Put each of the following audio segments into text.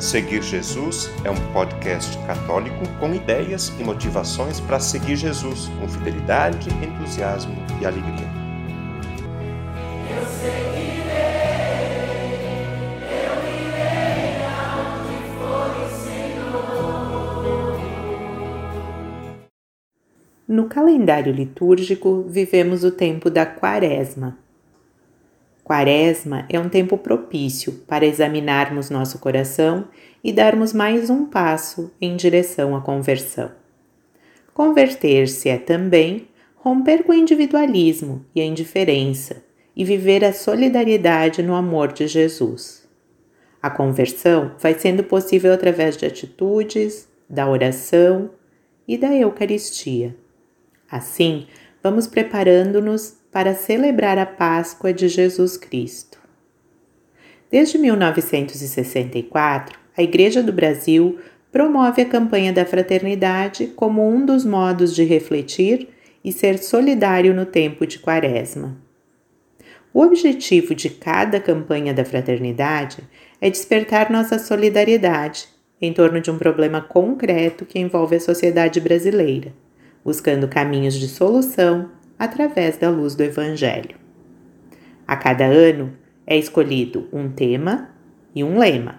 Seguir Jesus é um podcast católico com ideias e motivações para seguir Jesus com fidelidade, entusiasmo e alegria. Eu seguirei, eu irei for o Senhor. No calendário litúrgico, vivemos o tempo da Quaresma. Quaresma é um tempo propício para examinarmos nosso coração e darmos mais um passo em direção à conversão. Converter-se é também romper com o individualismo e a indiferença e viver a solidariedade no amor de Jesus. A conversão vai sendo possível através de atitudes, da oração e da Eucaristia. Assim, vamos preparando-nos para celebrar a Páscoa de Jesus Cristo. Desde 1964, a Igreja do Brasil promove a campanha da fraternidade como um dos modos de refletir e ser solidário no tempo de Quaresma. O objetivo de cada campanha da fraternidade é despertar nossa solidariedade em torno de um problema concreto que envolve a sociedade brasileira, buscando caminhos de solução através da luz do Evangelho. A cada ano é escolhido um tema e um lema.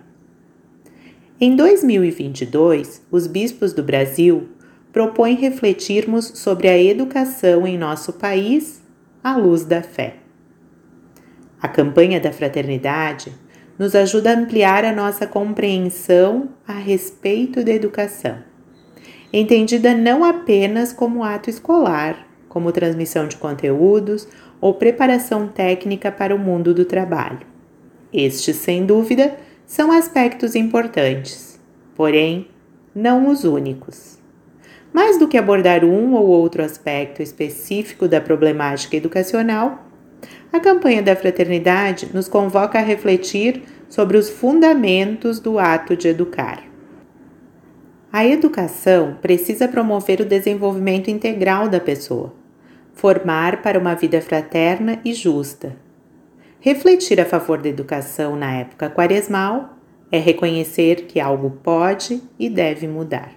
Em 2022, os bispos do Brasil propõem refletirmos sobre a educação em nosso país à luz da fé. A campanha da fraternidade nos ajuda a ampliar a nossa compreensão a respeito da educação, entendida não apenas como ato escolar como transmissão de conteúdos ou preparação técnica para o mundo do trabalho. Estes, sem dúvida, são aspectos importantes, porém, não os únicos. Mais do que abordar um ou outro aspecto específico da problemática educacional, a campanha da fraternidade nos convoca a refletir sobre os fundamentos do ato de educar. A educação precisa promover o desenvolvimento integral da pessoa, formar para uma vida fraterna e justa. Refletir a favor da educação na época quaresmal é reconhecer que algo pode e deve mudar.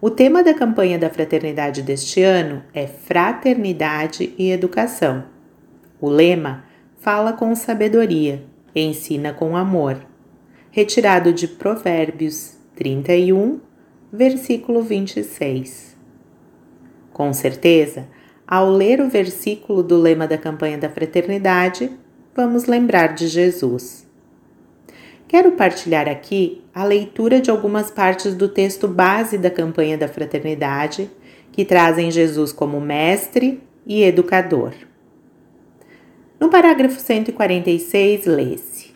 O tema da campanha da fraternidade deste ano é Fraternidade e Educação. O lema fala com sabedoria, ensina com amor, retirado de Provérbios 31, versículo 26. Com certeza, ao ler o versículo do lema da campanha da fraternidade, vamos lembrar de Jesus. Quero partilhar aqui a leitura de algumas partes do texto base da campanha da fraternidade, que trazem Jesus como mestre e educador. No parágrafo 146, lê-se: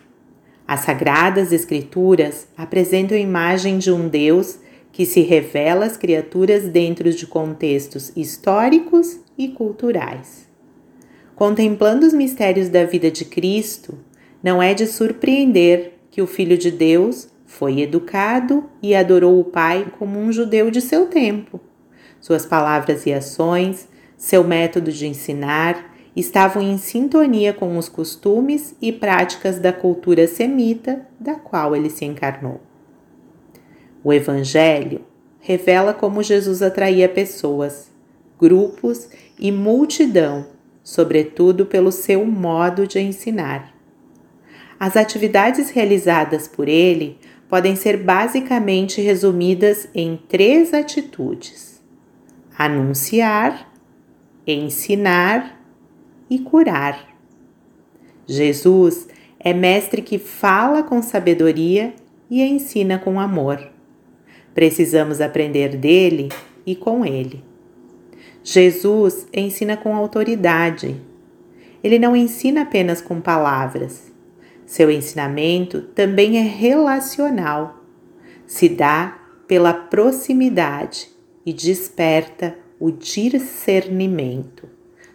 As sagradas Escrituras apresentam a imagem de um Deus que se revela às criaturas dentro de contextos históricos e culturais. Contemplando os mistérios da vida de Cristo, não é de surpreender que o Filho de Deus foi educado e adorou o Pai como um judeu de seu tempo. Suas palavras e ações, seu método de ensinar, estavam em sintonia com os costumes e práticas da cultura semita da qual ele se encarnou. O Evangelho revela como Jesus atraía pessoas, grupos e multidão, sobretudo pelo seu modo de ensinar. As atividades realizadas por ele podem ser basicamente resumidas em três atitudes: anunciar, ensinar e curar. Jesus é mestre que fala com sabedoria e ensina com amor. Precisamos aprender dele e com ele. Jesus ensina com autoridade. Ele não ensina apenas com palavras. Seu ensinamento também é relacional. Se dá pela proximidade e desperta o discernimento.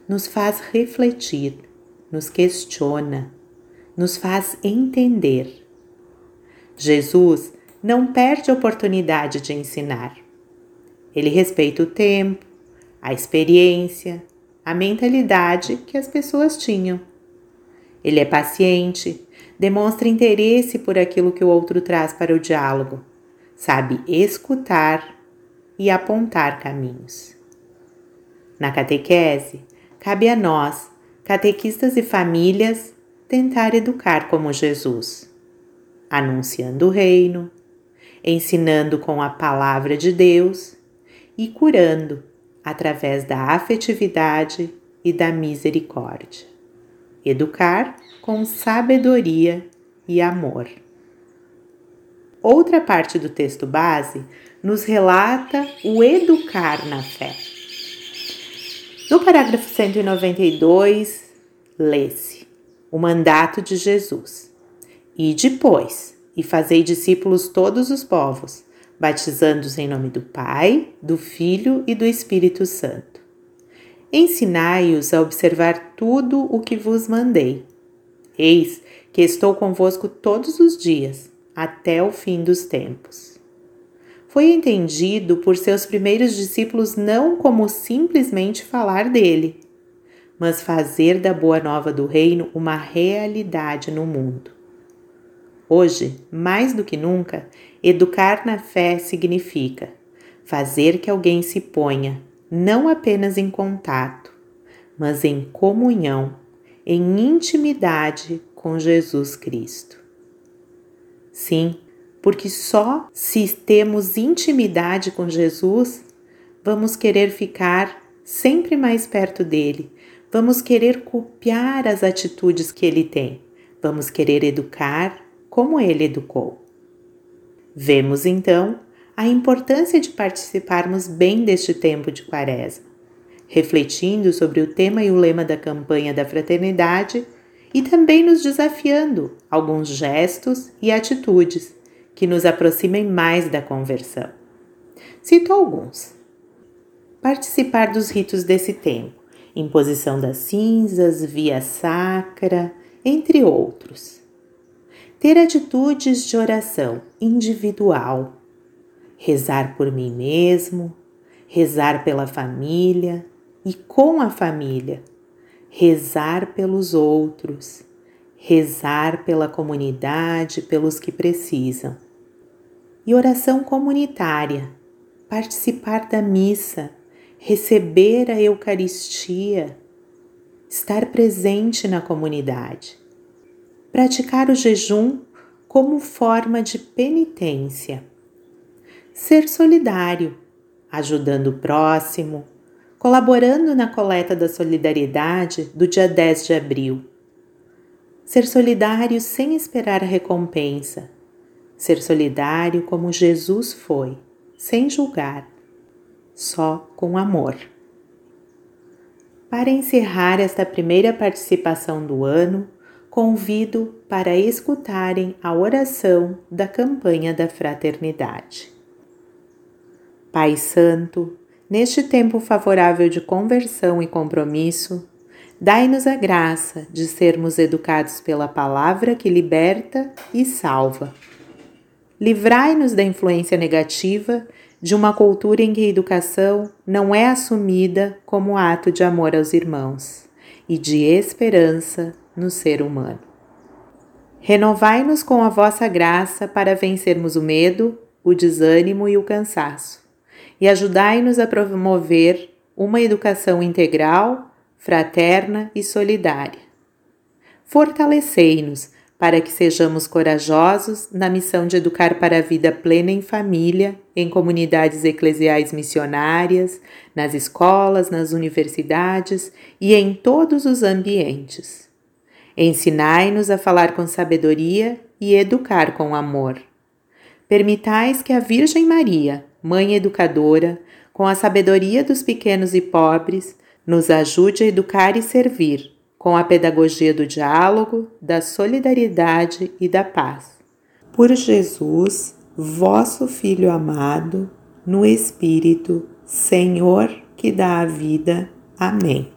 Nos faz refletir, nos questiona, nos faz entender. Jesus não perde a oportunidade de ensinar. Ele respeita o tempo, a experiência, a mentalidade que as pessoas tinham. Ele é paciente, demonstra interesse por aquilo que o outro traz para o diálogo, sabe escutar e apontar caminhos. Na catequese, cabe a nós, catequistas e famílias, tentar educar como Jesus, anunciando o reino, ensinando com a palavra de Deus e curando através da afetividade e da misericórdia. Educar com sabedoria e amor. Outra parte do texto base nos relata o educar na fé. No parágrafo 192, lê-se o mandato de Jesus. E depois, e fazei discípulos todos os povos, batizando-os em nome do Pai, do Filho e do Espírito Santo. Ensinai-os a observar tudo o que vos mandei. Eis que estou convosco todos os dias, até o fim dos tempos. Foi entendido por seus primeiros discípulos não como simplesmente falar dele, mas fazer da Boa Nova do Reino uma realidade no mundo. Hoje, mais do que nunca, educar na fé significa fazer que alguém se ponha não apenas em contato, mas em comunhão, em intimidade com Jesus Cristo. Sim, porque só se temos intimidade com Jesus, vamos querer ficar sempre mais perto dele, vamos querer copiar as atitudes que ele tem, vamos querer educar como ele educou. Vemos então a importância de participarmos bem deste tempo de Quaresma, refletindo sobre o tema e o lema da campanha da fraternidade e também nos desafiando alguns gestos e atitudes que nos aproximem mais da conversão. Cito alguns. Participar dos ritos desse tempo, imposição das cinzas, via sacra, entre outros. Ter atitudes de oração individual, rezar por mim mesmo, rezar pela família e com a família, rezar pelos outros, rezar pela comunidade, pelos que precisam. E oração comunitária, participar da missa, receber a Eucaristia, estar presente na comunidade. Praticar o jejum como forma de penitência ser solidário, ajudando o próximo, colaborando na coleta da solidariedade do dia 10 de abril. Ser solidário sem esperar recompensa. Ser solidário como Jesus foi, sem julgar, só com amor. Para encerrar esta primeira participação do ano, convido para escutarem a oração da campanha da fraternidade. Pai Santo, neste tempo favorável de conversão e compromisso, dai-nos a graça de sermos educados pela palavra que liberta e salva. Livrai-nos da influência negativa de uma cultura em que a educação não é assumida como ato de amor aos irmãos e de esperança no ser humano. Renovai-nos com a vossa graça para vencermos o medo, o desânimo e o cansaço e ajudai-nos a promover uma educação integral, fraterna e solidária. Fortalecei-nos para que sejamos corajosos na missão de educar para a vida plena em família, em comunidades eclesiais missionárias, nas escolas, nas universidades e em todos os ambientes. Ensinai-nos a falar com sabedoria e educar com amor. Permitais que a Virgem Maria, Mãe Educadora, com a sabedoria dos pequenos e pobres, nos ajude a educar e servir, com a pedagogia do diálogo, da solidariedade e da paz. Por Jesus, vosso Filho amado, no Espírito, Senhor que dá a vida. Amém.